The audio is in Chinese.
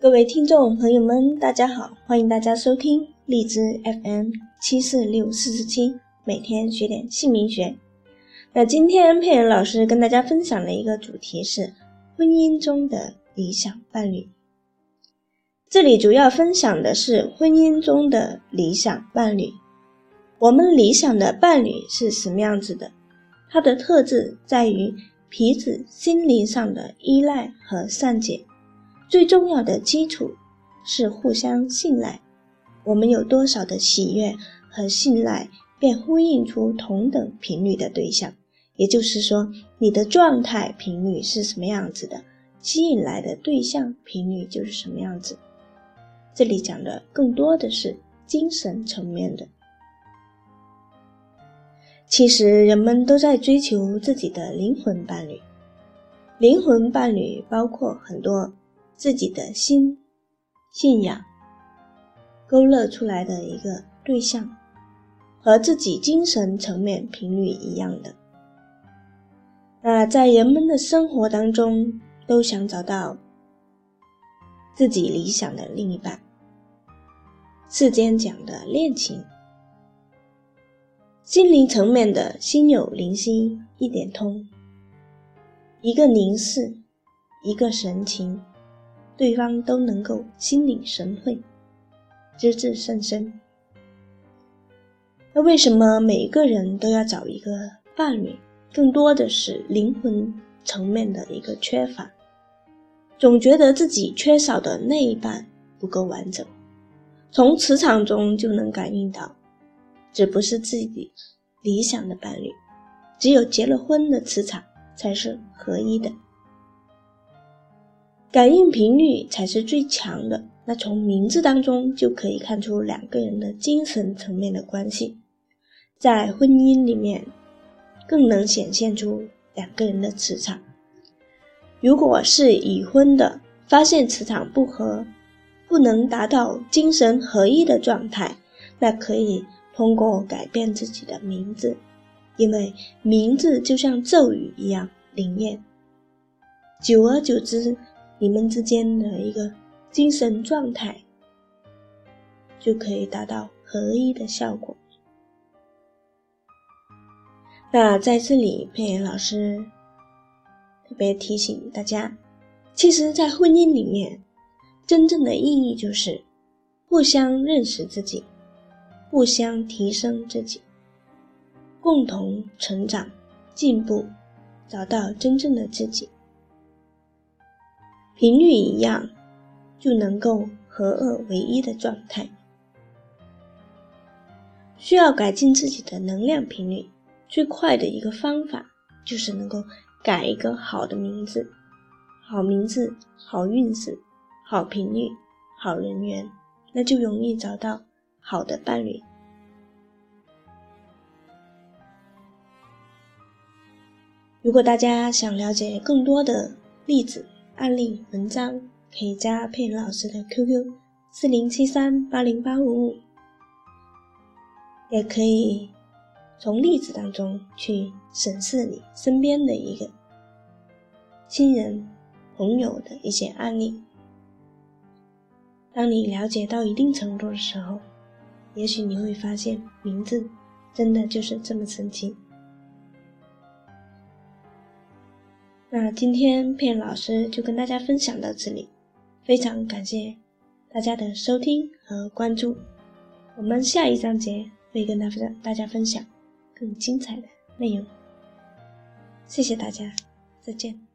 各位听众朋友们，大家好！欢迎大家收听荔枝 FM 七四六四四七，每天学点姓名学。那今天佩恩老师跟大家分享的一个主题是婚姻中的理想伴侣。这里主要分享的是婚姻中的理想伴侣。我们理想的伴侣是什么样子的？它的特质在于彼此心灵上的依赖和善解。最重要的基础是互相信赖。我们有多少的喜悦和信赖，便呼应出同等频率的对象。也就是说，你的状态频率是什么样子的，吸引来的对象频率就是什么样子。这里讲的更多的是精神层面的。其实，人们都在追求自己的灵魂伴侣。灵魂伴侣包括很多。自己的心、信仰勾勒出来的一个对象，和自己精神层面频率一样的。那在人们的生活当中，都想找到自己理想的另一半。世间讲的恋情，心灵层面的心有灵犀一点通，一个凝视，一个神情。对方都能够心领神会，知至甚深。那为什么每个人都要找一个伴侣？更多的是灵魂层面的一个缺乏，总觉得自己缺少的那一半不够完整。从磁场中就能感应到，这不是自己理想的伴侣。只有结了婚的磁场才是合一的。感应频率才是最强的。那从名字当中就可以看出两个人的精神层面的关系，在婚姻里面更能显现出两个人的磁场。如果是已婚的，发现磁场不合，不能达到精神合一的状态，那可以通过改变自己的名字，因为名字就像咒语一样灵验，久而久之。你们之间的一个精神状态就可以达到合一的效果。那在这里，佩妍老师特别提醒大家，其实，在婚姻里面，真正的意义就是互相认识自己，互相提升自己，共同成长、进步，找到真正的自己。频率一样，就能够合二为一的状态。需要改进自己的能量频率，最快的一个方法就是能够改一个好的名字。好名字，好运势，好频率，好人缘，那就容易找到好的伴侣。如果大家想了解更多的例子，案例文章可以加佩林老师的 QQ：四零七三八零八五五，也可以从例子当中去审视你身边的一个亲人、朋友的一些案例。当你了解到一定程度的时候，也许你会发现，名字真的就是这么神奇。那今天片老师就跟大家分享到这里，非常感谢大家的收听和关注。我们下一章节会跟大家大家分享更精彩的内容。谢谢大家，再见。